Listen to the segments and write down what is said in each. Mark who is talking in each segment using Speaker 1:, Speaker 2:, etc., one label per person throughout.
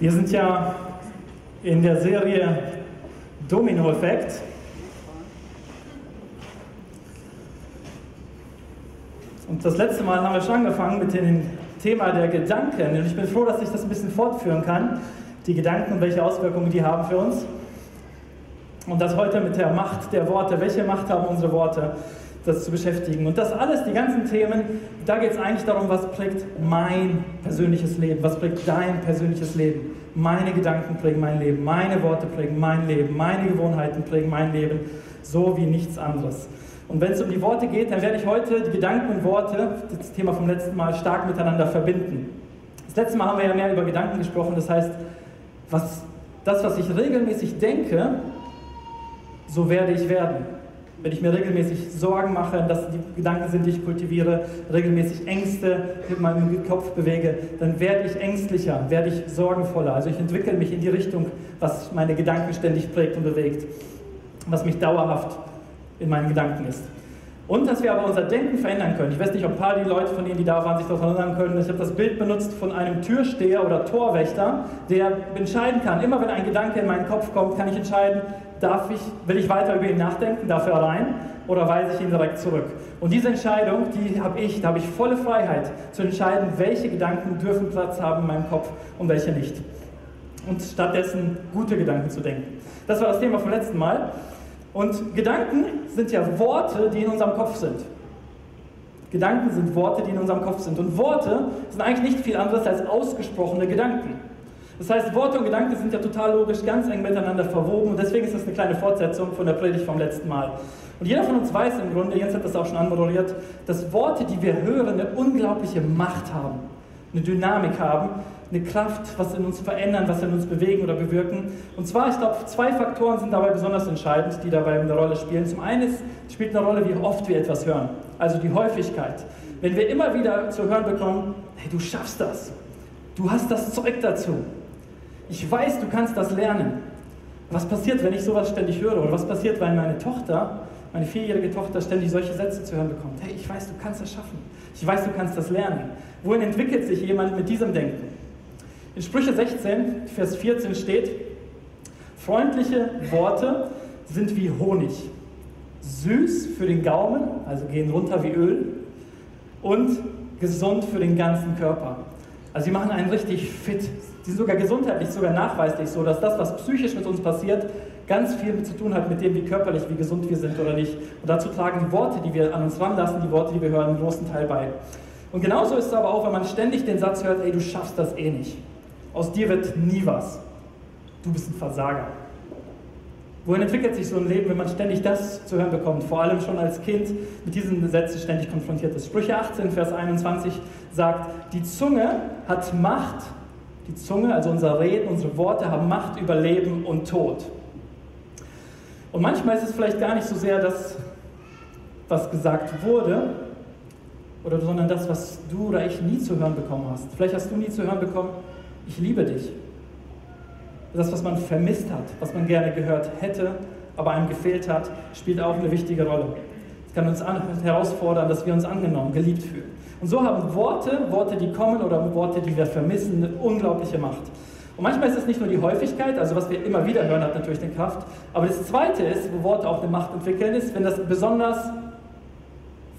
Speaker 1: Wir sind ja in der Serie Domino-Effekt. Und das letzte Mal haben wir schon angefangen mit dem Thema der Gedanken. Und ich bin froh, dass ich das ein bisschen fortführen kann. Die Gedanken und welche Auswirkungen die haben für uns. Und das heute mit der Macht der Worte. Welche Macht haben unsere Worte? Das zu beschäftigen. Und das alles, die ganzen Themen, da geht es eigentlich darum, was prägt mein persönliches Leben, was prägt dein persönliches Leben. Meine Gedanken prägen mein Leben, meine Worte prägen mein Leben, meine Gewohnheiten prägen mein Leben, so wie nichts anderes. Und wenn es um die Worte geht, dann werde ich heute die Gedanken und Worte, das Thema vom letzten Mal, stark miteinander verbinden. Das letzte Mal haben wir ja mehr über Gedanken gesprochen, das heißt, was, das, was ich regelmäßig denke, so werde ich werden. Wenn ich mir regelmäßig Sorgen mache, dass die Gedanken sind, die ich kultiviere, regelmäßig Ängste mit meinem Kopf bewege, dann werde ich ängstlicher, werde ich sorgenvoller. Also ich entwickle mich in die Richtung, was meine Gedanken ständig prägt und bewegt, was mich dauerhaft in meinen Gedanken ist. Und dass wir aber unser Denken verändern können. Ich weiß nicht, ob ein paar die Leute von Ihnen, die da waren, sich daran erinnern können. Ich habe das Bild benutzt von einem Türsteher oder Torwächter, der entscheiden kann. Immer wenn ein Gedanke in meinen Kopf kommt, kann ich entscheiden, darf ich, will ich weiter über ihn nachdenken, darf er rein oder weise ich ihn direkt zurück? Und diese Entscheidung, die habe ich, da habe ich volle Freiheit zu entscheiden, welche Gedanken dürfen Platz haben in meinem Kopf und welche nicht. Und stattdessen gute Gedanken zu denken. Das war das Thema vom letzten Mal. Und Gedanken sind ja Worte, die in unserem Kopf sind. Gedanken sind Worte, die in unserem Kopf sind. Und Worte sind eigentlich nicht viel anderes als ausgesprochene Gedanken. Das heißt, Worte und Gedanken sind ja total logisch ganz eng miteinander verwoben und deswegen ist das eine kleine Fortsetzung von der Predigt vom letzten Mal. Und jeder von uns weiß im Grunde, Jens hat das auch schon anmoderiert, dass Worte, die wir hören, eine unglaubliche Macht haben, eine Dynamik haben, eine Kraft, was in uns verändern, was in uns bewegen oder bewirken. Und zwar, ich glaube, zwei Faktoren sind dabei besonders entscheidend, die dabei eine Rolle spielen. Zum einen spielt eine Rolle, wie oft wir etwas hören, also die Häufigkeit. Wenn wir immer wieder zu hören bekommen, hey, du schaffst das, du hast das Zeug dazu, ich weiß, du kannst das lernen. Was passiert, wenn ich sowas ständig höre? Oder was passiert, wenn meine Tochter, meine vierjährige Tochter, ständig solche Sätze zu hören bekommt? Hey, ich weiß, du kannst das schaffen. Ich weiß, du kannst das lernen. Wohin entwickelt sich jemand mit diesem Denken? In Sprüche 16, Vers 14 steht, freundliche Worte sind wie Honig, süß für den Gaumen, also gehen runter wie Öl, und gesund für den ganzen Körper. Also sie machen einen richtig fit. Sie sind sogar gesundheitlich, sogar nachweislich so, dass das, was psychisch mit uns passiert, ganz viel zu tun hat mit dem, wie körperlich, wie gesund wir sind oder nicht. Und dazu tragen die Worte, die wir an uns ranlassen, die Worte, die wir hören, einen großen Teil bei. Und genauso ist es aber auch, wenn man ständig den Satz hört, ey, du schaffst das eh nicht. Aus dir wird nie was. Du bist ein Versager. Wohin entwickelt sich so ein Leben, wenn man ständig das zu hören bekommt? Vor allem schon als Kind mit diesen Sätzen ständig konfrontiert ist. Sprüche 18, Vers 21 sagt, die Zunge hat Macht, die Zunge, also unser Reden, unsere Worte haben Macht über Leben und Tod. Und manchmal ist es vielleicht gar nicht so sehr das, was gesagt wurde, oder, sondern das, was du oder ich nie zu hören bekommen hast. Vielleicht hast du nie zu hören bekommen, ich liebe dich das, was man vermisst hat, was man gerne gehört hätte, aber einem gefehlt hat, spielt auch eine wichtige Rolle. Es kann uns herausfordern, dass wir uns angenommen, geliebt fühlen. Und so haben Worte, Worte, die kommen oder Worte, die wir vermissen, eine unglaubliche Macht. Und manchmal ist es nicht nur die Häufigkeit, also was wir immer wieder hören, hat natürlich eine Kraft. Aber das Zweite ist, wo Worte auch eine Macht entwickeln, ist, wenn das besonders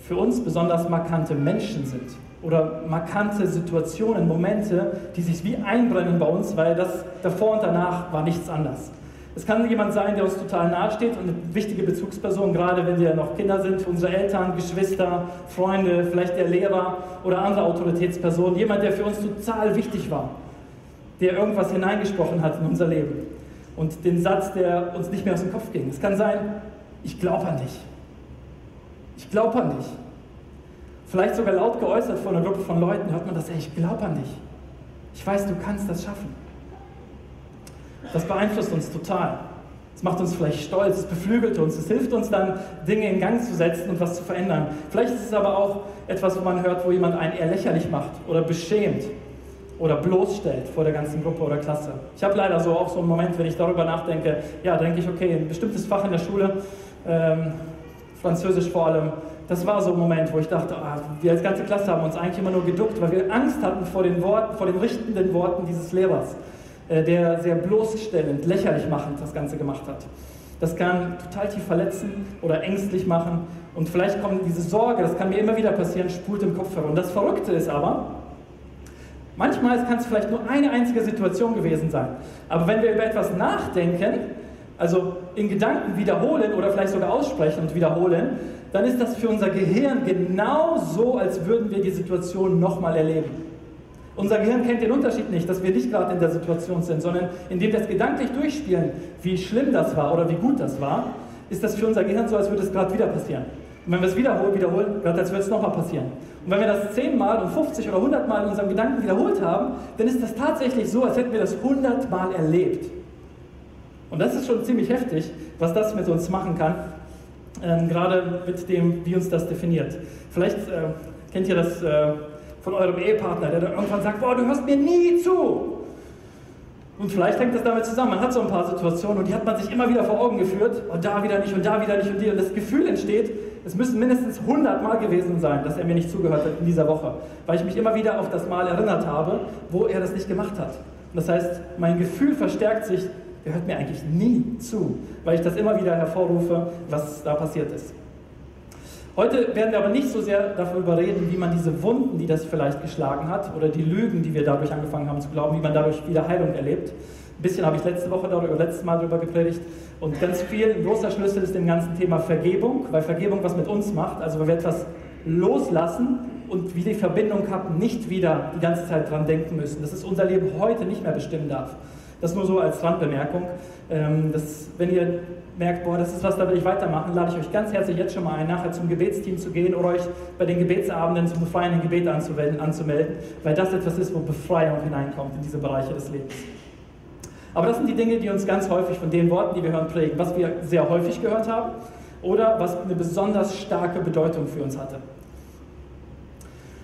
Speaker 1: für uns besonders markante Menschen sind oder markante Situationen, Momente, die sich wie einbrennen bei uns, weil das davor und danach war nichts anders. Es kann jemand sein, der uns total nahe steht und eine wichtige Bezugsperson, gerade wenn wir noch Kinder sind, unsere Eltern, Geschwister, Freunde, vielleicht der Lehrer oder andere Autoritätspersonen, jemand, der für uns total wichtig war, der irgendwas hineingesprochen hat in unser Leben und den Satz, der uns nicht mehr aus dem Kopf ging. Es kann sein, ich glaube an dich. Ich glaube an dich vielleicht sogar laut geäußert vor einer Gruppe von Leuten, hört man das, ey, ich glaube an dich. Ich weiß, du kannst das schaffen. Das beeinflusst uns total. Es macht uns vielleicht stolz, es beflügelt uns, es hilft uns dann, Dinge in Gang zu setzen und was zu verändern. Vielleicht ist es aber auch etwas, wo man hört, wo jemand einen eher lächerlich macht oder beschämt oder bloßstellt vor der ganzen Gruppe oder Klasse. Ich habe leider so auch so einen Moment, wenn ich darüber nachdenke, ja, denke ich, okay, ein bestimmtes Fach in der Schule, ähm, Französisch vor allem, das war so ein Moment, wo ich dachte, ah, wir als ganze Klasse haben uns eigentlich immer nur geduckt, weil wir Angst hatten vor den Worten, vor den richtenden Worten dieses Lehrers. Äh, der sehr bloßstellend, lächerlich machend das Ganze gemacht hat. Das kann total tief verletzen oder ängstlich machen und vielleicht kommt diese Sorge, das kann mir immer wieder passieren, spult im Kopf herum. Das Verrückte ist aber, manchmal kann es vielleicht nur eine einzige Situation gewesen sein. Aber wenn wir über etwas nachdenken, also in Gedanken wiederholen oder vielleicht sogar aussprechen und wiederholen, dann ist das für unser Gehirn genau so, als würden wir die Situation nochmal erleben. Unser Gehirn kennt den Unterschied nicht, dass wir nicht gerade in der Situation sind, sondern indem wir es gedanklich durchspielen, wie schlimm das war oder wie gut das war, ist das für unser Gehirn so, als würde es gerade wieder passieren. Und wenn wir es wiederholen, wiederholen, gerade als würde es nochmal passieren. Und wenn wir das zehnmal und 50 oder 100 Mal in unserem Gedanken wiederholt haben, dann ist das tatsächlich so, als hätten wir das 100 Mal erlebt. Und das ist schon ziemlich heftig, was das mit uns machen kann, ähm, gerade mit dem, wie uns das definiert. Vielleicht äh, kennt ihr das. Äh, von eurem Ehepartner, der dann irgendwann sagt, boah, du hörst mir nie zu. Und vielleicht hängt das damit zusammen. Man hat so ein paar Situationen und die hat man sich immer wieder vor Augen geführt. Und da wieder nicht und da wieder nicht und die. Und das Gefühl entsteht, es müssen mindestens 100 Mal gewesen sein, dass er mir nicht zugehört hat in dieser Woche. Weil ich mich immer wieder auf das Mal erinnert habe, wo er das nicht gemacht hat. Und das heißt, mein Gefühl verstärkt sich, er hört mir eigentlich nie zu, weil ich das immer wieder hervorrufe, was da passiert ist. Heute werden wir aber nicht so sehr darüber reden, wie man diese Wunden, die das vielleicht geschlagen hat, oder die Lügen, die wir dadurch angefangen haben zu glauben, wie man dadurch wieder Heilung erlebt. Ein bisschen habe ich letzte Woche darüber, letztes Mal darüber gepredigt. Und ganz viel, ein großer Schlüssel ist dem ganzen Thema Vergebung, weil Vergebung was mit uns macht. Also wenn wir etwas loslassen und wie die Verbindung haben, nicht wieder die ganze Zeit dran denken müssen. Dass es unser Leben heute nicht mehr bestimmen darf. Das nur so als Randbemerkung. Ähm, das, wenn ihr merkt, boah, das ist was, da will ich weitermachen, lade ich euch ganz herzlich jetzt schon mal ein, nachher zum Gebetsteam zu gehen oder euch bei den Gebetsabenden zum befreienden Gebet anzumelden, weil das etwas ist, wo Befreiung hineinkommt in diese Bereiche des Lebens. Aber das sind die Dinge, die uns ganz häufig von den Worten, die wir hören, prägen, was wir sehr häufig gehört haben oder was eine besonders starke Bedeutung für uns hatte.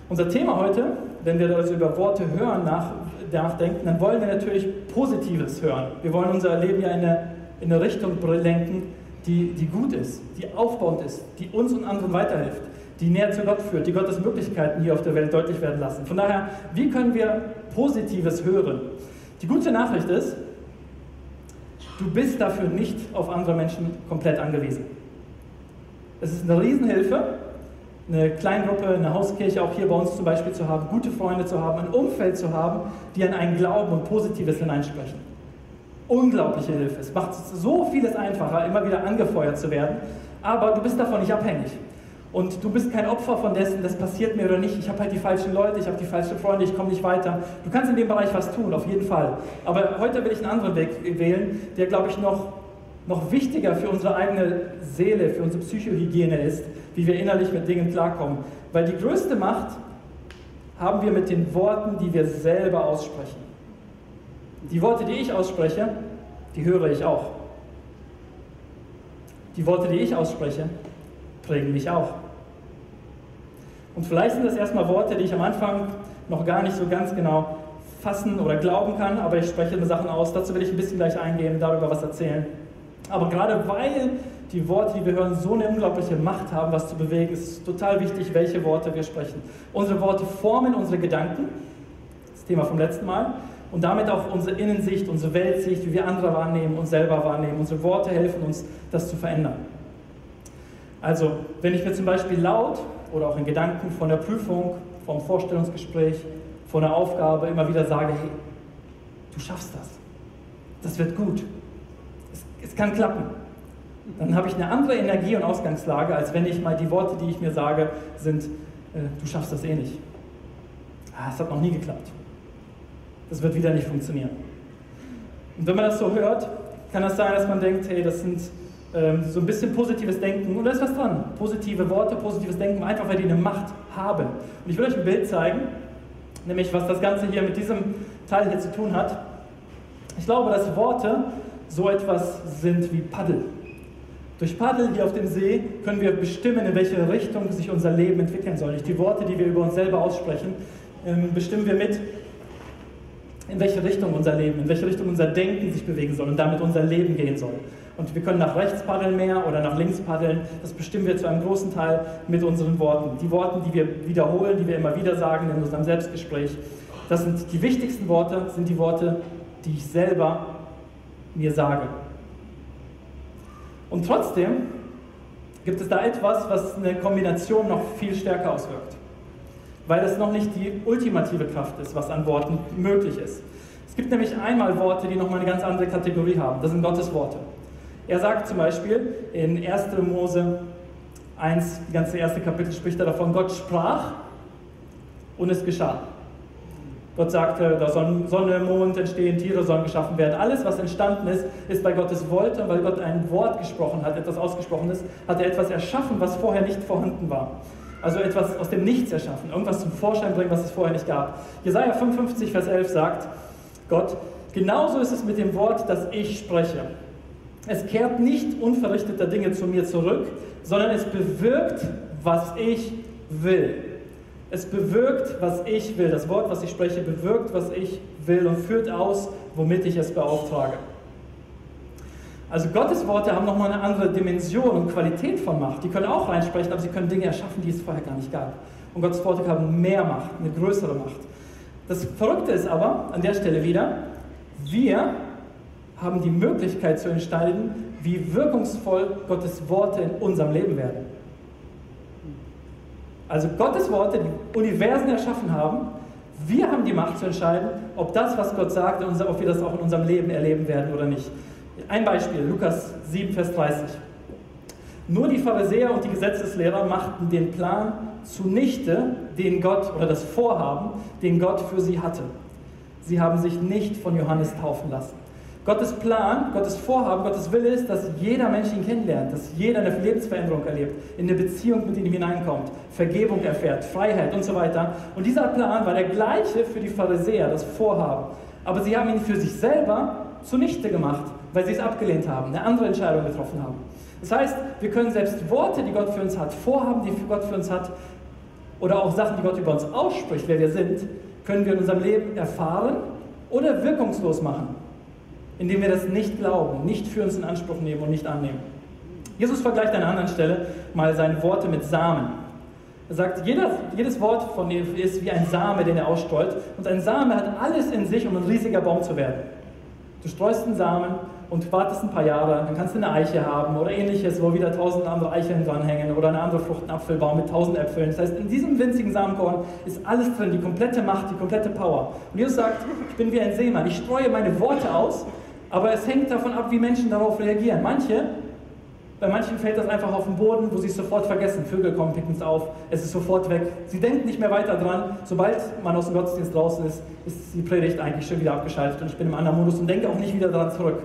Speaker 1: Unser Thema heute, wenn wir also über Worte hören, nach, nachdenken, dann wollen wir natürlich Positives hören. Wir wollen unser Leben ja in eine in eine Richtung lenken, die, die gut ist, die aufbauend ist, die uns und anderen weiterhilft, die näher zu Gott führt, die Gottes Möglichkeiten hier auf der Welt deutlich werden lassen. Von daher, wie können wir Positives hören? Die gute Nachricht ist, du bist dafür nicht auf andere Menschen komplett angewiesen. Es ist eine Riesenhilfe, eine Kleingruppe, eine Hauskirche auch hier bei uns zum Beispiel zu haben, gute Freunde zu haben, ein Umfeld zu haben, die an einen Glauben und Positives hineinsprechen unglaubliche Hilfe. Es macht so vieles einfacher, immer wieder angefeuert zu werden, aber du bist davon nicht abhängig. Und du bist kein Opfer von dessen, das passiert mir oder nicht. Ich habe halt die falschen Leute, ich habe die falschen Freunde, ich komme nicht weiter. Du kannst in dem Bereich was tun, auf jeden Fall. Aber heute will ich einen anderen Weg wählen, der, glaube ich, noch, noch wichtiger für unsere eigene Seele, für unsere Psychohygiene ist, wie wir innerlich mit Dingen klarkommen. Weil die größte Macht haben wir mit den Worten, die wir selber aussprechen. Die Worte, die ich ausspreche, die höre ich auch. Die Worte, die ich ausspreche, prägen mich auch. Und vielleicht sind das erstmal Worte, die ich am Anfang noch gar nicht so ganz genau fassen oder glauben kann, aber ich spreche Sachen aus. Dazu will ich ein bisschen gleich eingehen, darüber was erzählen. Aber gerade weil die Worte, die wir hören, so eine unglaubliche Macht haben, was zu bewegen, ist es total wichtig, welche Worte wir sprechen. Unsere Worte formen unsere Gedanken, das Thema vom letzten Mal, und damit auch unsere Innensicht, unsere Weltsicht, wie wir andere wahrnehmen, uns selber wahrnehmen. Unsere Worte helfen uns, das zu verändern. Also, wenn ich mir zum Beispiel laut oder auch in Gedanken von der Prüfung, vom Vorstellungsgespräch, von der Aufgabe immer wieder sage, hey, du schaffst das, das wird gut, es, es kann klappen, dann habe ich eine andere Energie und Ausgangslage, als wenn ich mal die Worte, die ich mir sage, sind, äh, du schaffst das eh nicht. Ah, es hat noch nie geklappt das wird wieder nicht funktionieren. Und wenn man das so hört, kann das sein, dass man denkt, hey, das sind ähm, so ein bisschen positives Denken und da ist was dran. Positive Worte, positives Denken, einfach weil die eine Macht haben. Und ich will euch ein Bild zeigen, nämlich was das Ganze hier mit diesem Teil hier zu tun hat. Ich glaube, dass Worte so etwas sind wie Paddel. Durch Paddel hier auf dem See können wir bestimmen, in welche Richtung sich unser Leben entwickeln soll. Durch die Worte, die wir über uns selber aussprechen, ähm, bestimmen wir mit, in welche Richtung unser Leben, in welche Richtung unser Denken sich bewegen soll und damit unser Leben gehen soll. Und wir können nach rechts paddeln mehr oder nach links paddeln. Das bestimmen wir zu einem großen Teil mit unseren Worten. Die Worte, die wir wiederholen, die wir immer wieder sagen in unserem Selbstgespräch. Das sind die wichtigsten Worte, sind die Worte, die ich selber mir sage. Und trotzdem gibt es da etwas, was eine Kombination noch viel stärker auswirkt, weil es noch nicht die ultimative Kraft ist, was an Worten möglich ist. Es gibt nämlich einmal Worte, die nochmal eine ganz andere Kategorie haben. Das sind Gottes Worte. Er sagt zum Beispiel in 1. Mose 1, die ganze erste Kapitel spricht er davon, Gott sprach und es geschah. Gott sagte, da sollen Sonne, Mond entstehen, Tiere sollen geschaffen werden. Alles, was entstanden ist, ist bei Gottes Wollte, weil Gott ein Wort gesprochen hat, etwas ausgesprochen ist, hat er etwas erschaffen, was vorher nicht vorhanden war. Also etwas aus dem Nichts erschaffen, irgendwas zum Vorschein bringen, was es vorher nicht gab. Jesaja 55, Vers 11 sagt Gott, genauso ist es mit dem Wort, das ich spreche. Es kehrt nicht unverrichteter Dinge zu mir zurück, sondern es bewirkt, was ich will. Es bewirkt, was ich will. Das Wort, was ich spreche, bewirkt, was ich will und führt aus, womit ich es beauftrage. Also Gottes Worte haben nochmal eine andere Dimension und Qualität von Macht. Die können auch reinsprechen, aber sie können Dinge erschaffen, die es vorher gar nicht gab. Und Gottes Worte haben mehr Macht, eine größere Macht. Das Verrückte ist aber an der Stelle wieder, wir haben die Möglichkeit zu entscheiden, wie wirkungsvoll Gottes Worte in unserem Leben werden. Also Gottes Worte, die Universen erschaffen haben, wir haben die Macht zu entscheiden, ob das, was Gott sagt, ob wir das auch in unserem Leben erleben werden oder nicht. Ein Beispiel, Lukas 7, Vers 30. Nur die Pharisäer und die Gesetzeslehrer machten den Plan zunichte, den Gott oder das Vorhaben, den Gott für sie hatte. Sie haben sich nicht von Johannes taufen lassen. Gottes Plan, Gottes Vorhaben, Gottes Wille ist, dass jeder Mensch ihn kennenlernt, dass jeder eine Lebensveränderung erlebt, in eine Beziehung mit ihm hineinkommt, Vergebung erfährt, Freiheit und so weiter. Und dieser Plan war der gleiche für die Pharisäer, das Vorhaben. Aber sie haben ihn für sich selber zunichte gemacht, weil sie es abgelehnt haben, eine andere Entscheidung getroffen haben. Das heißt, wir können selbst Worte, die Gott für uns hat, Vorhaben, die Gott für uns hat, oder auch Sachen, die Gott über uns ausspricht, wer wir sind, können wir in unserem Leben erfahren oder wirkungslos machen indem wir das nicht glauben, nicht für uns in Anspruch nehmen und nicht annehmen. Jesus vergleicht an einer anderen Stelle mal seine Worte mit Samen. Er sagt, jeder, jedes Wort von ihm ist wie ein Same, den er ausstreut. Und ein Same hat alles in sich, um ein riesiger Baum zu werden. Du streust einen Samen und wartest ein paar Jahre, dann kannst du eine Eiche haben oder ähnliches, wo wieder tausend andere Eicheln dranhängen oder eine andere Frucht, ein Apfelbaum mit tausend Äpfeln. Das heißt, in diesem winzigen Samenkorn ist alles drin, die komplette Macht, die komplette Power. Und Jesus sagt, ich bin wie ein Seemann, ich streue meine Worte aus aber es hängt davon ab, wie Menschen darauf reagieren. Manche, bei manchen fällt das einfach auf den Boden, wo sie es sofort vergessen. Vögel kommen, picken es auf, es ist sofort weg. Sie denken nicht mehr weiter dran. Sobald man aus dem Gottesdienst draußen ist, ist die Predigt eigentlich schon wieder abgeschaltet und ich bin im anderen Modus und denke auch nicht wieder daran zurück.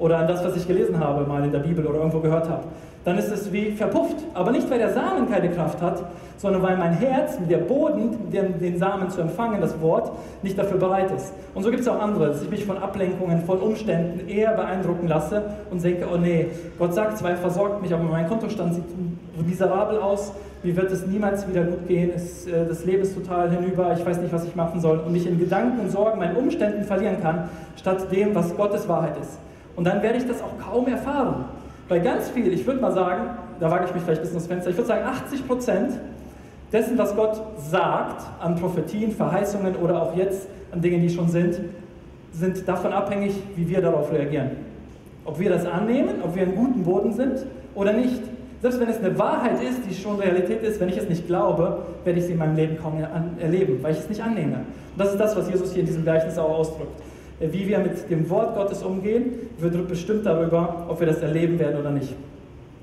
Speaker 1: Oder an das, was ich gelesen habe, mal in der Bibel oder irgendwo gehört habe dann ist es wie verpufft. Aber nicht, weil der Samen keine Kraft hat, sondern weil mein Herz, der Boden, den, den Samen zu empfangen, das Wort, nicht dafür bereit ist. Und so gibt es auch andere, dass ich mich von Ablenkungen, von Umständen eher beeindrucken lasse und denke, oh nee, Gott sagt zwar, er versorgt mich, aber mein Kontostand sieht miserabel aus, mir wird es niemals wieder gut gehen, es, äh, das Leben ist total hinüber, ich weiß nicht, was ich machen soll und mich in Gedanken und Sorgen meinen Umständen verlieren kann, statt dem, was Gottes Wahrheit ist. Und dann werde ich das auch kaum erfahren. Bei ganz viel, ich würde mal sagen, da wage ich mich vielleicht ein bisschen ins Fenster, ich würde sagen 80 Prozent dessen, was Gott sagt an Prophetien, Verheißungen oder auch jetzt an Dingen, die schon sind, sind davon abhängig, wie wir darauf reagieren. Ob wir das annehmen, ob wir einen guten Boden sind oder nicht. Selbst wenn es eine Wahrheit ist, die schon Realität ist, wenn ich es nicht glaube, werde ich sie in meinem Leben kaum erleben, weil ich es nicht annehme. Und das ist das, was Jesus hier in diesem Gleichnis auch ausdrückt. Äh, wie wir mit dem Wort Gottes umgehen, wird bestimmt darüber, ob wir das erleben werden oder nicht.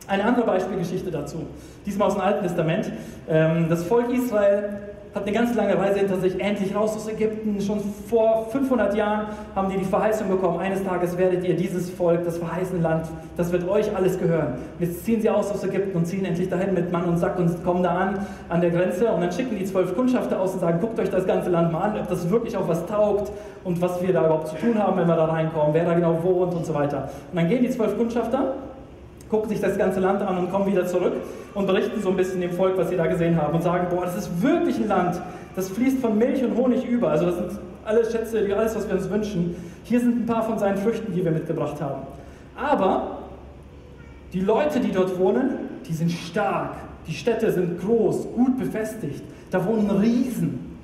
Speaker 1: Eine andere Beispielgeschichte dazu, diesmal aus dem Alten Testament. Ähm, das Volk Israel hat eine ganz lange Reise hinter sich, endlich raus aus Ägypten. Schon vor 500 Jahren haben die die Verheißung bekommen, eines Tages werdet ihr dieses Volk, das verheißene Land, das wird euch alles gehören. Jetzt ziehen sie aus aus Ägypten und ziehen endlich dahin mit Mann und Sack und kommen da an, an der Grenze. Und dann schicken die zwölf Kundschafter aus und sagen, guckt euch das ganze Land mal an, ob das wirklich auch was taugt und was wir da überhaupt zu tun haben, wenn wir da reinkommen, wer da genau wohnt und so weiter. Und dann gehen die zwölf Kundschafter gucken sich das ganze Land an und kommen wieder zurück und berichten so ein bisschen dem Volk, was sie da gesehen haben und sagen, boah, das ist wirklich ein Land, das fließt von Milch und Honig über. Also das sind alle Schätze, alles, was wir uns wünschen. Hier sind ein paar von seinen Früchten, die wir mitgebracht haben. Aber die Leute, die dort wohnen, die sind stark. Die Städte sind groß, gut befestigt. Da wohnen Riesen.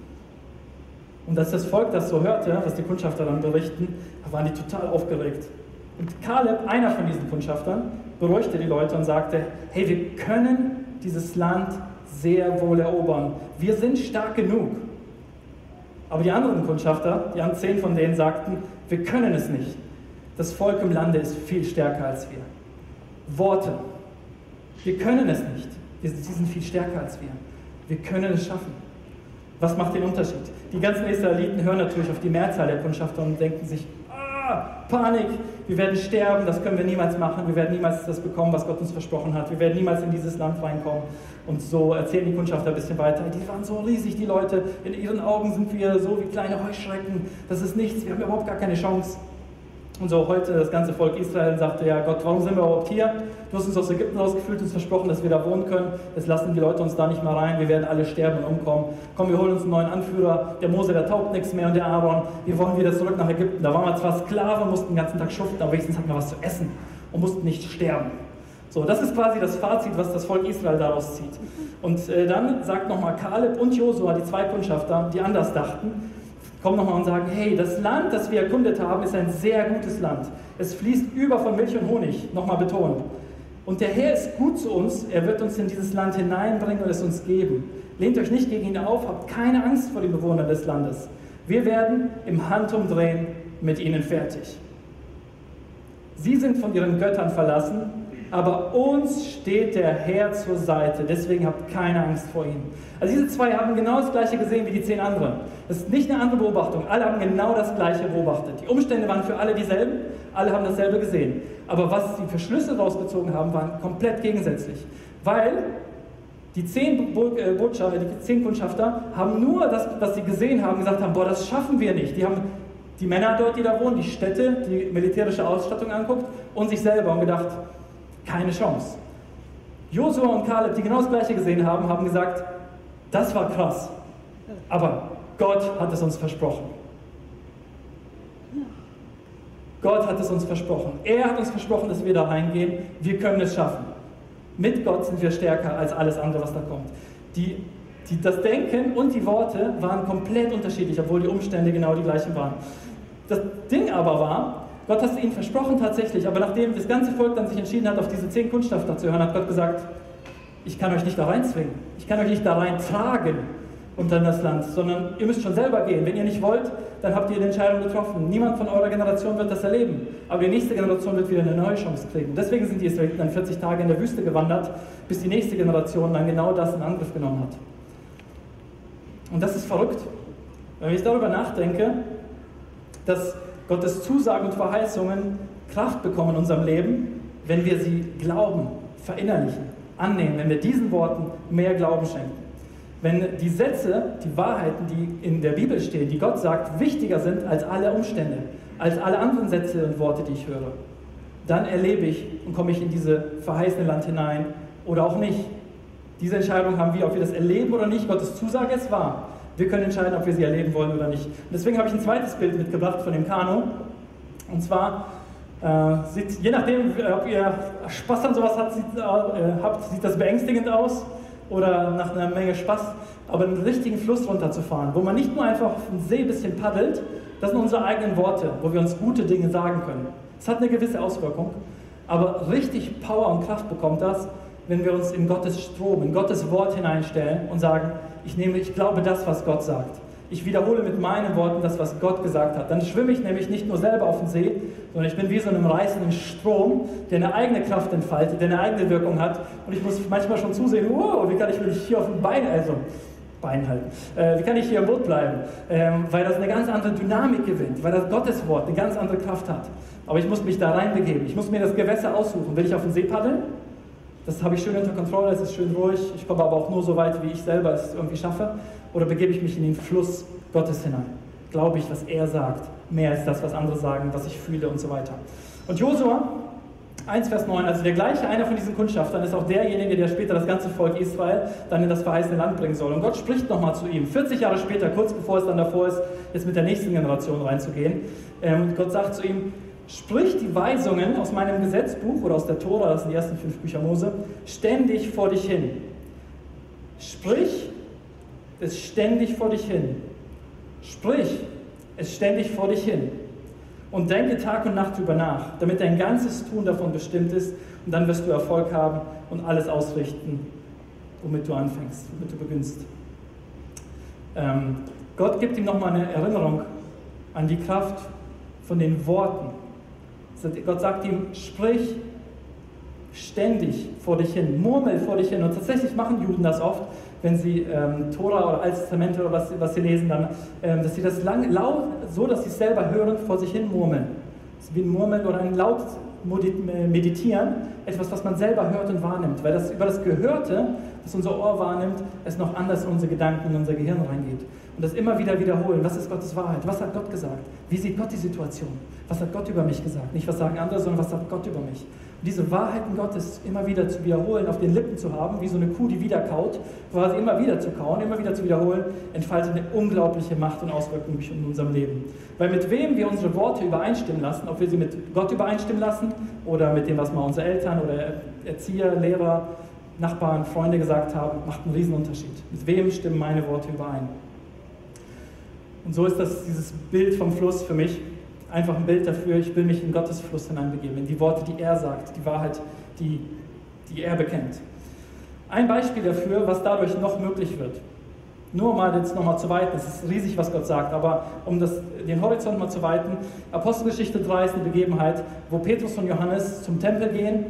Speaker 1: Und als das Volk das so hörte, was die Kundschafter dann berichten, waren die total aufgeregt. Und Kaleb, einer von diesen Kundschaftern, beruhigte die Leute und sagte, hey, wir können dieses Land sehr wohl erobern. Wir sind stark genug. Aber die anderen Kundschafter, die zehn von denen sagten, wir können es nicht. Das Volk im Lande ist viel stärker als wir. Worte. Wir können es nicht. Sie sind viel stärker als wir. Wir können es schaffen. Was macht den Unterschied? Die ganzen Israeliten hören natürlich auf die Mehrzahl der Kundschafter und denken sich, ah, Panik, wir werden sterben, das können wir niemals machen, wir werden niemals das bekommen, was Gott uns versprochen hat, wir werden niemals in dieses Land reinkommen. Und so erzählen die Kundschafter ein bisschen weiter, die waren so riesig, die Leute, in ihren Augen sind wir so wie kleine Heuschrecken, das ist nichts, wir haben überhaupt gar keine Chance. Und so heute das ganze Volk Israel sagte, ja Gott, warum sind wir überhaupt hier? Du hast uns aus Ägypten rausgeführt, uns versprochen, dass wir da wohnen können. Jetzt lassen die Leute uns da nicht mehr rein, wir werden alle sterben und umkommen. Komm, wir holen uns einen neuen Anführer. Der Mose, der taugt nichts mehr und der Aaron, wir wollen wieder zurück nach Ägypten. Da waren wir zwar Sklaven, mussten den ganzen Tag schuften, aber wenigstens hatten wir was zu essen und mussten nicht sterben. So, das ist quasi das Fazit, was das Volk Israel daraus zieht. Und äh, dann sagt nochmal Kaleb und Josua, die zwei Kundschafter, die anders dachten, kommen nochmal und sagen, hey, das Land, das wir erkundet haben, ist ein sehr gutes Land. Es fließt über von Milch und Honig, nochmal betont. Und der Herr ist gut zu uns, er wird uns in dieses Land hineinbringen und es uns geben. Lehnt euch nicht gegen ihn auf, habt keine Angst vor den Bewohnern des Landes. Wir werden im Handumdrehen mit ihnen fertig. Sie sind von ihren Göttern verlassen aber uns steht der Herr zur Seite. Deswegen habt keine Angst vor ihm. Also diese zwei haben genau das gleiche gesehen wie die zehn anderen. Das ist nicht eine andere Beobachtung. Alle haben genau das gleiche beobachtet. Die Umstände waren für alle dieselben. Alle haben dasselbe gesehen. Aber was sie für Schlüsse rausgezogen haben, waren komplett gegensätzlich. Weil die zehn, äh, Botschafter, die zehn Kundschafter haben nur das, was sie gesehen haben, gesagt haben, boah, das schaffen wir nicht. Die haben die Männer dort, die da wohnen, die Städte, die militärische Ausstattung anguckt und sich selber und gedacht, keine Chance. Josua und Kaleb, die genau das Gleiche gesehen haben, haben gesagt, das war krass, aber Gott hat es uns versprochen. Gott hat es uns versprochen. Er hat uns versprochen, dass wir da reingehen. Wir können es schaffen. Mit Gott sind wir stärker als alles andere, was da kommt. Die, die, das Denken und die Worte waren komplett unterschiedlich, obwohl die Umstände genau die gleichen waren. Das Ding aber war, Gott hat es ihnen versprochen tatsächlich, aber nachdem das ganze Volk dann sich entschieden hat, auf diese zehn Kundschafter zu hören, hat Gott gesagt, ich kann euch nicht da reinzwingen, ich kann euch nicht da reintragen unter das Land, sondern ihr müsst schon selber gehen. Wenn ihr nicht wollt, dann habt ihr die Entscheidung getroffen. Niemand von eurer Generation wird das erleben, aber die nächste Generation wird wieder eine neue Chance kriegen. Deswegen sind die Israeliten dann 40 Tage in der Wüste gewandert, bis die nächste Generation dann genau das in Angriff genommen hat. Und das ist verrückt. Wenn ich darüber nachdenke, dass Gottes Zusagen und Verheißungen Kraft bekommen in unserem Leben, wenn wir sie glauben, verinnerlichen, annehmen, wenn wir diesen Worten mehr Glauben schenken. Wenn die Sätze, die Wahrheiten, die in der Bibel stehen, die Gott sagt, wichtiger sind als alle Umstände, als alle anderen Sätze und Worte, die ich höre, dann erlebe ich und komme ich in diese verheißene Land hinein oder auch nicht. Diese Entscheidung haben wir, ob wir das erleben oder nicht. Gottes Zusage ist wahr. Wir können entscheiden, ob wir sie erleben wollen oder nicht. Und deswegen habe ich ein zweites Bild mitgebracht von dem Kanu. Und zwar äh, sieht, je nachdem, ob ihr Spaß an sowas habt, sieht, äh, habt, sieht das beängstigend aus oder nach einer Menge Spaß, aber einen richtigen Fluss runterzufahren, wo man nicht nur einfach auf dem See ein bisschen paddelt, das sind unsere eigenen Worte, wo wir uns gute Dinge sagen können. Es hat eine gewisse Auswirkung, aber richtig Power und Kraft bekommt das, wenn wir uns in Gottes Strom, in Gottes Wort hineinstellen und sagen, ich nehme, ich glaube das, was Gott sagt. Ich wiederhole mit meinen Worten das, was Gott gesagt hat. Dann schwimme ich nämlich nicht nur selber auf dem See, sondern ich bin wie so einem reißenden Strom, der eine eigene Kraft entfaltet, der eine eigene Wirkung hat. Und ich muss manchmal schon zusehen, wow, wie kann ich mich hier auf dem Bein, also Bein halten, äh, wie kann ich hier im Boot bleiben? Ähm, weil das eine ganz andere Dynamik gewinnt, weil das Gottes Wort eine ganz andere Kraft hat. Aber ich muss mich da reinbegeben. Ich muss mir das Gewässer aussuchen. Will ich auf den See paddeln? Das habe ich schön unter Kontrolle, es ist schön ruhig. Ich komme aber auch nur so weit, wie ich selber es irgendwie schaffe. Oder begebe ich mich in den Fluss Gottes hinein? Glaube ich, was er sagt, mehr als das, was andere sagen, was ich fühle und so weiter. Und Josua 1, Vers 9, also der gleiche, einer von diesen Kundschaftern, ist auch derjenige, der später das ganze Volk Israel dann in das verheißene Land bringen soll. Und Gott spricht nochmal zu ihm, 40 Jahre später, kurz bevor es dann davor ist, jetzt mit der nächsten Generation reinzugehen. Ähm, Gott sagt zu ihm, Sprich die Weisungen aus meinem Gesetzbuch oder aus der Tora, das sind die ersten fünf Bücher Mose, ständig vor dich hin. Sprich es ständig vor dich hin. Sprich es ständig vor dich hin und denke Tag und Nacht darüber nach, damit dein ganzes Tun davon bestimmt ist und dann wirst du Erfolg haben und alles ausrichten, womit du anfängst, womit du beginnst. Ähm, Gott gibt ihm nochmal eine Erinnerung an die Kraft von den Worten. Gott sagt ihm, sprich ständig vor dich hin, murmel vor dich hin. Und tatsächlich machen Juden das oft, wenn sie ähm, Tora oder Altes Testament oder was, was sie lesen, dann, ähm, dass sie das lang, laut, so dass sie es selber hören, vor sich hin murmeln. Das ist wie ein Murmeln oder ein laut meditieren, etwas, was man selber hört und wahrnimmt. Weil das über das Gehörte, das unser Ohr wahrnimmt, es noch anders in unsere Gedanken, in unser Gehirn reingeht. Und das immer wieder wiederholen. Was ist Gottes Wahrheit? Was hat Gott gesagt? Wie sieht Gott die Situation? Was hat Gott über mich gesagt? Nicht was sagen andere, sondern was sagt Gott über mich? Diese Wahrheiten Gottes immer wieder zu wiederholen, auf den Lippen zu haben, wie so eine Kuh, die wieder kaut, quasi immer wieder zu kauen, immer wieder zu wiederholen, entfaltet eine unglaubliche Macht und Auswirkung in unserem Leben. Weil mit wem wir unsere Worte übereinstimmen lassen, ob wir sie mit Gott übereinstimmen lassen oder mit dem, was mal unsere Eltern oder Erzieher, Lehrer, Nachbarn, Freunde gesagt haben, macht einen Riesenunterschied. Mit wem stimmen meine Worte überein? Und so ist das dieses Bild vom Fluss für mich einfach ein Bild dafür, ich will mich in Gottes Fluss hineinbegeben, in die Worte, die er sagt, die Wahrheit, die, die er bekennt. Ein Beispiel dafür, was dadurch noch möglich wird. Nur mal jetzt nochmal zu weiten, es ist riesig, was Gott sagt, aber um das, den Horizont mal zu weiten, Apostelgeschichte 3 ist eine Begebenheit, wo Petrus und Johannes zum Tempel gehen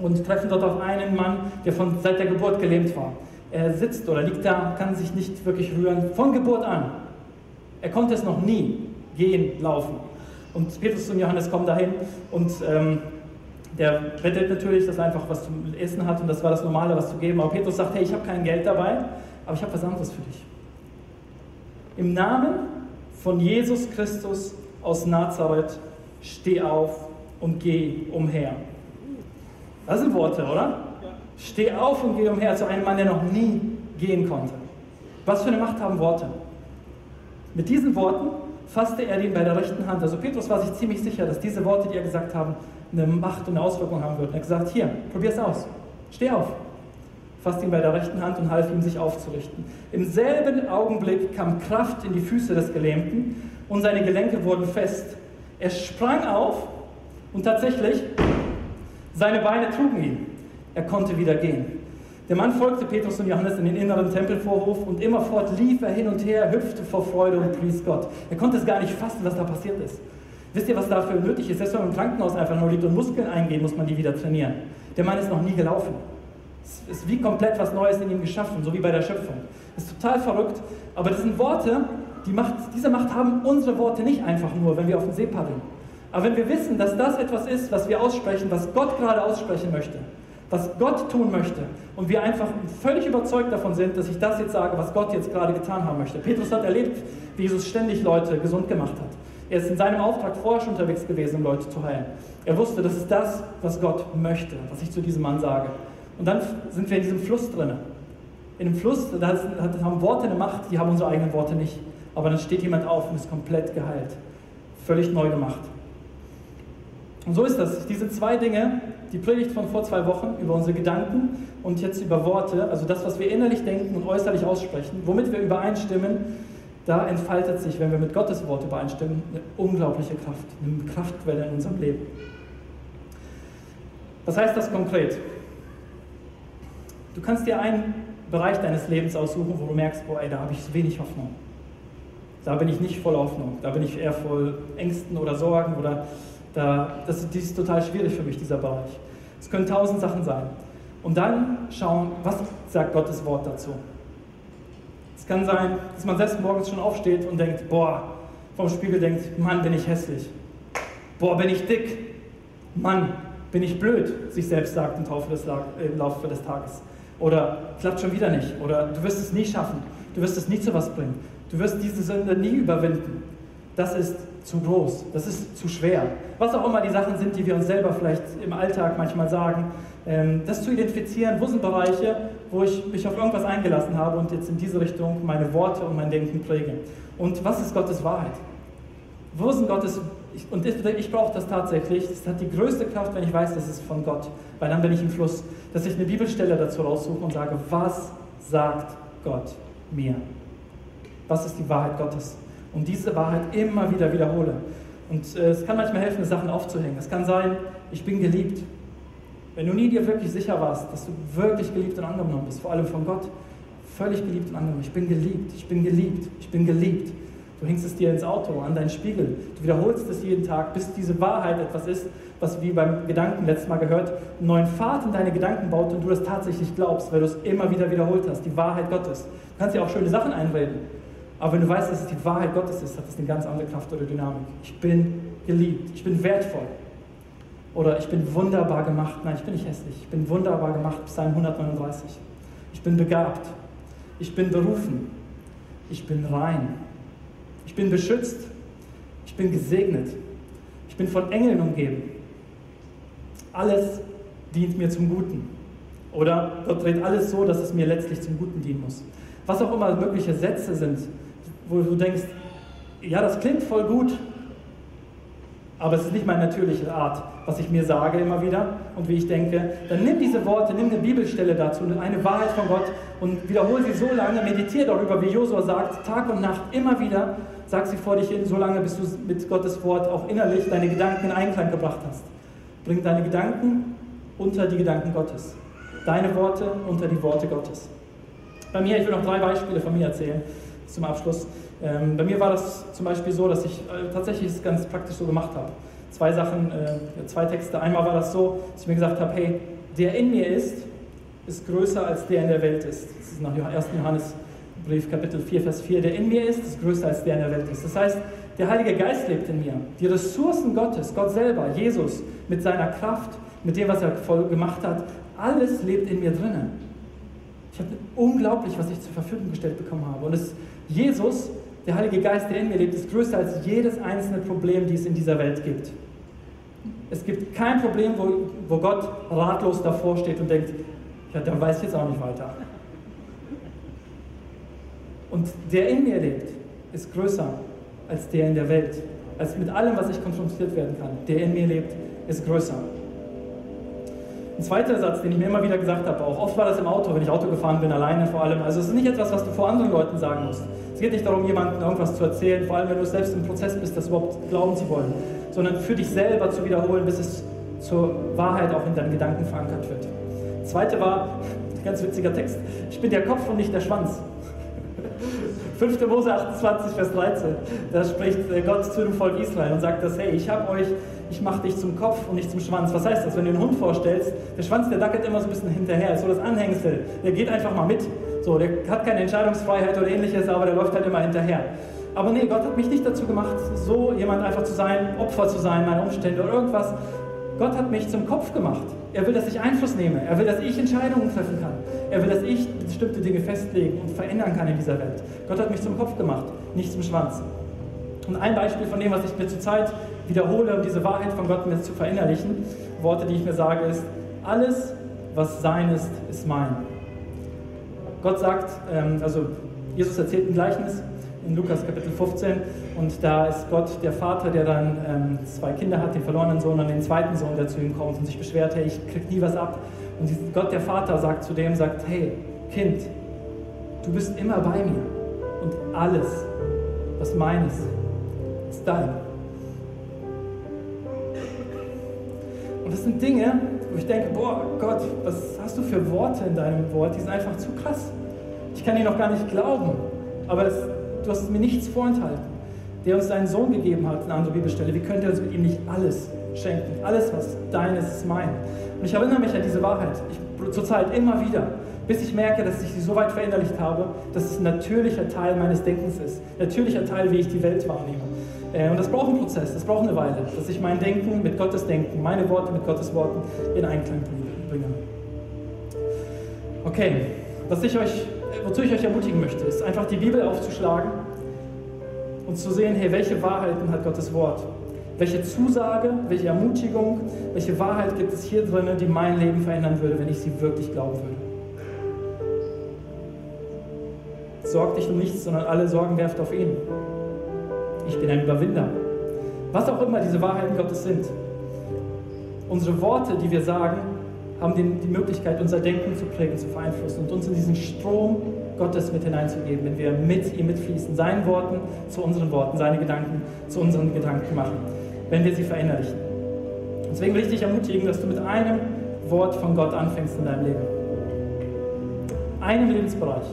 Speaker 1: und treffen dort auf einen Mann, der von, seit der Geburt gelähmt war. Er sitzt oder liegt da, kann sich nicht wirklich rühren, von Geburt an. Er konnte es noch nie gehen, laufen. Und Petrus und Johannes kommen dahin und ähm, der bettelt natürlich, dass er einfach was zum Essen hat und das war das Normale, was zu geben. Aber Petrus sagt, hey, ich habe kein Geld dabei, aber ich habe was anderes für dich. Im Namen von Jesus Christus aus Nazareth, steh auf und geh umher. Das sind Worte, oder? Ja. Steh auf und geh umher zu einem Mann, der noch nie gehen konnte. Was für eine Macht haben Worte? Mit diesen Worten fasste er ihn bei der rechten Hand. Also Petrus war sich ziemlich sicher, dass diese Worte, die er gesagt haben, eine Macht und eine Auswirkung haben würden. Er hat gesagt, hier, probier es aus. Steh auf. Fasste ihn bei der rechten Hand und half ihm, sich aufzurichten. Im selben Augenblick kam Kraft in die Füße des Gelähmten und seine Gelenke wurden fest. Er sprang auf und tatsächlich, seine Beine trugen ihn. Er konnte wieder gehen. Der Mann folgte Petrus und Johannes in den inneren Tempelvorhof und immerfort lief er hin und her, hüpfte vor Freude und pries Gott. Er konnte es gar nicht fassen, was da passiert ist. Wisst ihr, was dafür nötig ist? Selbst wenn man im Krankenhaus einfach nur liegt und Muskeln eingehen, muss man die wieder trainieren. Der Mann ist noch nie gelaufen. Es ist wie komplett was Neues in ihm geschaffen, so wie bei der Schöpfung. Das ist total verrückt, aber das sind Worte, die Macht, diese Macht haben unsere Worte nicht einfach nur, wenn wir auf dem See paddeln. Aber wenn wir wissen, dass das etwas ist, was wir aussprechen, was Gott gerade aussprechen möchte, was Gott tun möchte. Und wir einfach völlig überzeugt davon sind, dass ich das jetzt sage, was Gott jetzt gerade getan haben möchte. Petrus hat erlebt, wie Jesus ständig Leute gesund gemacht hat. Er ist in seinem Auftrag vorher schon unterwegs gewesen, um Leute zu heilen. Er wusste, das ist das, was Gott möchte, was ich zu diesem Mann sage. Und dann sind wir in diesem Fluss drin. In dem Fluss, da haben Worte eine Macht, die haben unsere eigenen Worte nicht. Aber dann steht jemand auf und ist komplett geheilt. Völlig neu gemacht. Und so ist das. Diese zwei Dinge, die Predigt von vor zwei Wochen über unsere Gedanken und jetzt über Worte, also das, was wir innerlich denken und äußerlich aussprechen, womit wir übereinstimmen, da entfaltet sich, wenn wir mit Gottes Wort übereinstimmen, eine unglaubliche Kraft, eine Kraftquelle in unserem Leben. Was heißt das konkret? Du kannst dir einen Bereich deines Lebens aussuchen, wo du merkst, boah, ey, da habe ich wenig Hoffnung. Da bin ich nicht voll Hoffnung, da bin ich eher voll Ängsten oder Sorgen oder da, das, das ist total schwierig für mich, dieser Bereich. Es können tausend Sachen sein. Und dann schauen, was sagt Gottes Wort dazu. Es kann sein, dass man selbst morgens schon aufsteht und denkt, boah, vom Spiegel denkt, Mann, bin ich hässlich. Boah, bin ich dick. Mann, bin ich blöd, sich selbst sagt im des, im Laufe des Tages. Oder klappt schon wieder nicht. Oder du wirst es nie schaffen. Du wirst es nie zu was bringen. Du wirst diese Sünde nie überwinden. Das ist zu groß, das ist zu schwer. Was auch immer die Sachen sind, die wir uns selber vielleicht im Alltag manchmal sagen, ähm, das zu identifizieren, wo sind Bereiche, wo ich mich auf irgendwas eingelassen habe und jetzt in diese Richtung meine Worte und mein Denken präge. Und was ist Gottes Wahrheit? Wo sind Gottes, und ich brauche das tatsächlich, es hat die größte Kraft, wenn ich weiß, das ist von Gott, weil dann bin ich im Fluss, dass ich eine Bibelstelle dazu raussuche und sage, was sagt Gott mir? was ist die Wahrheit Gottes. Und diese Wahrheit immer wieder wiederhole. Und äh, es kann manchmal helfen, Sachen aufzuhängen. Es kann sein, ich bin geliebt. Wenn du nie dir wirklich sicher warst, dass du wirklich geliebt und angenommen bist, vor allem von Gott, völlig geliebt und angenommen. Ich bin geliebt, ich bin geliebt, ich bin geliebt. Du hängst es dir ins Auto, an deinen Spiegel. Du wiederholst es jeden Tag, bis diese Wahrheit etwas ist, was wie beim Gedanken letztes Mal gehört, einen neuen Pfad in deine Gedanken baut und du das tatsächlich glaubst, weil du es immer wieder wiederholt hast, die Wahrheit Gottes. Du kannst dir auch schöne Sachen einreden, aber wenn du weißt, dass es die Wahrheit Gottes ist, hat es eine ganz andere Kraft oder Dynamik. Ich bin geliebt, ich bin wertvoll. Oder ich bin wunderbar gemacht. Nein, ich bin nicht hässlich. Ich bin wunderbar gemacht, Psalm 139. Ich bin begabt. Ich bin berufen. Ich bin rein. Ich bin beschützt. Ich bin gesegnet. Ich bin von Engeln umgeben. Alles dient mir zum Guten. Oder Gott dreht alles so, dass es mir letztlich zum Guten dienen muss. Was auch immer mögliche Sätze sind, wo du denkst, ja, das klingt voll gut, aber es ist nicht meine natürliche Art, was ich mir sage immer wieder und wie ich denke, dann nimm diese Worte, nimm eine Bibelstelle dazu, eine Wahrheit von Gott und wiederhole sie so lange, meditiere darüber, wie Josua sagt, Tag und Nacht immer wieder, sag sie vor dich hin, so lange, bis du mit Gottes Wort auch innerlich deine Gedanken in Einklang gebracht hast. Bring deine Gedanken unter die Gedanken Gottes. Deine Worte unter die Worte Gottes. Bei mir, ich will noch drei Beispiele von mir erzählen zum Abschluss. Ähm, bei mir war das zum Beispiel so, dass ich äh, tatsächlich es ganz praktisch so gemacht habe. Zwei Sachen, äh, zwei Texte. Einmal war das so, dass ich mir gesagt habe, hey, der in mir ist, ist größer als der in der Welt ist. Das ist nach 1. Johannesbrief, Kapitel 4, Vers 4. Der in mir ist, ist größer als der in der Welt ist. Das heißt, der Heilige Geist lebt in mir. Die Ressourcen Gottes, Gott selber, Jesus, mit seiner Kraft, mit dem, was er voll gemacht hat, alles lebt in mir drinnen. Ich habe unglaublich, was ich zur Verfügung gestellt bekommen habe. Und es, Jesus der Heilige Geist, der in mir lebt, ist größer als jedes einzelne Problem, die es in dieser Welt gibt. Es gibt kein Problem, wo, wo Gott ratlos davor steht und denkt, ja, da weiß ich jetzt auch nicht weiter. Und der in mir lebt, ist größer als der in der Welt. Als mit allem, was ich konfrontiert werden kann. Der in mir lebt, ist größer. Ein zweiter Satz, den ich mir immer wieder gesagt habe, auch oft war das im Auto, wenn ich Auto gefahren bin, alleine vor allem. Also es ist nicht etwas, was du vor anderen Leuten sagen musst. Es geht nicht darum, jemandem irgendwas zu erzählen, vor allem wenn du selbst im Prozess bist, das überhaupt glauben zu wollen, sondern für dich selber zu wiederholen, bis es zur Wahrheit auch in deinen Gedanken verankert wird. Zweite war, ganz witziger Text, ich bin der Kopf und nicht der Schwanz. 5. Mose 28, Vers 13, da spricht Gott zu dem Volk Israel und sagt das, hey, ich habe euch ich mache dich zum Kopf und nicht zum Schwanz. Was heißt das? Wenn du einen Hund vorstellst, der Schwanz, der dackelt immer so ein bisschen hinterher, so das Anhängsel. Der geht einfach mal mit. So, der hat keine Entscheidungsfreiheit oder ähnliches, aber der läuft halt immer hinterher. Aber nee, Gott hat mich nicht dazu gemacht, so jemand einfach zu sein, Opfer zu sein, meine Umstände oder irgendwas. Gott hat mich zum Kopf gemacht. Er will, dass ich Einfluss nehme. Er will, dass ich Entscheidungen treffen kann. Er will, dass ich bestimmte Dinge festlegen und verändern kann in dieser Welt. Gott hat mich zum Kopf gemacht, nicht zum Schwanz. Und ein Beispiel von dem, was ich mir zurzeit wiederhole, um diese Wahrheit von Gott mir zu verinnerlichen, Worte, die ich mir sage, ist, alles, was sein ist, ist mein. Gott sagt, ähm, also Jesus erzählt ein Gleichnis in Lukas Kapitel 15 und da ist Gott der Vater, der dann ähm, zwei Kinder hat, den verlorenen Sohn und den zweiten Sohn, der zu ihm kommt und sich beschwert, hey, ich krieg nie was ab. Und Gott der Vater sagt zu dem, sagt, hey, Kind, du bist immer bei mir und alles, was mein ist, ist dein. Und das sind Dinge, wo ich denke, boah Gott, was hast du für Worte in deinem Wort? Die sind einfach zu krass. Ich kann die noch gar nicht glauben. Aber das, du hast mir nichts vorenthalten. Der uns seinen Sohn gegeben hat, eine andere Bibelstelle. Wie könnte er uns mit ihm nicht alles schenken? Alles, was dein ist, ist mein. Und ich erinnere mich an diese Wahrheit. Zurzeit immer wieder. Bis ich merke, dass ich sie so weit verinnerlicht habe, dass es ein natürlicher Teil meines Denkens ist. Natürlicher Teil, wie ich die Welt wahrnehme. Äh, und das braucht einen Prozess, das braucht eine Weile, dass ich mein Denken mit Gottes Denken, meine Worte mit Gottes Worten in Einklang bringe. Okay, was ich euch, wozu ich euch ermutigen möchte, ist einfach die Bibel aufzuschlagen und zu sehen, hey, welche Wahrheiten hat Gottes Wort? Welche Zusage, welche Ermutigung, welche Wahrheit gibt es hier drin, die mein Leben verändern würde, wenn ich sie wirklich glauben würde? Sorg dich um nichts, sondern alle Sorgen werft auf ihn ich bin ein Überwinder. Was auch immer diese Wahrheiten Gottes sind. Unsere Worte, die wir sagen, haben die Möglichkeit, unser Denken zu prägen, zu beeinflussen und uns in diesen Strom Gottes mit hineinzugeben, wenn wir mit ihm mitfließen, seinen Worten zu unseren Worten, seine Gedanken zu unseren Gedanken machen, wenn wir sie verinnerlichen. Deswegen will ich dich ermutigen, dass du mit einem Wort von Gott anfängst in deinem Leben. Einem Lebensbereich.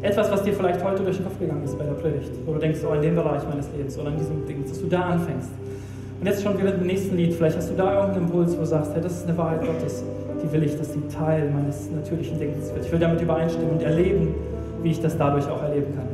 Speaker 1: Etwas, was dir vielleicht heute durch den Kopf gegangen ist bei der Predigt, wo du denkst, oh, in dem Bereich meines Lebens oder in diesem Ding, dass du da anfängst. Und jetzt schon wieder im nächsten Lied, vielleicht hast du da irgendeinen Impuls, wo du sagst, hey, das ist eine Wahrheit Gottes, die will ich, dass die Teil meines natürlichen Denkens wird. Ich will damit übereinstimmen und erleben, wie ich das dadurch auch erleben kann.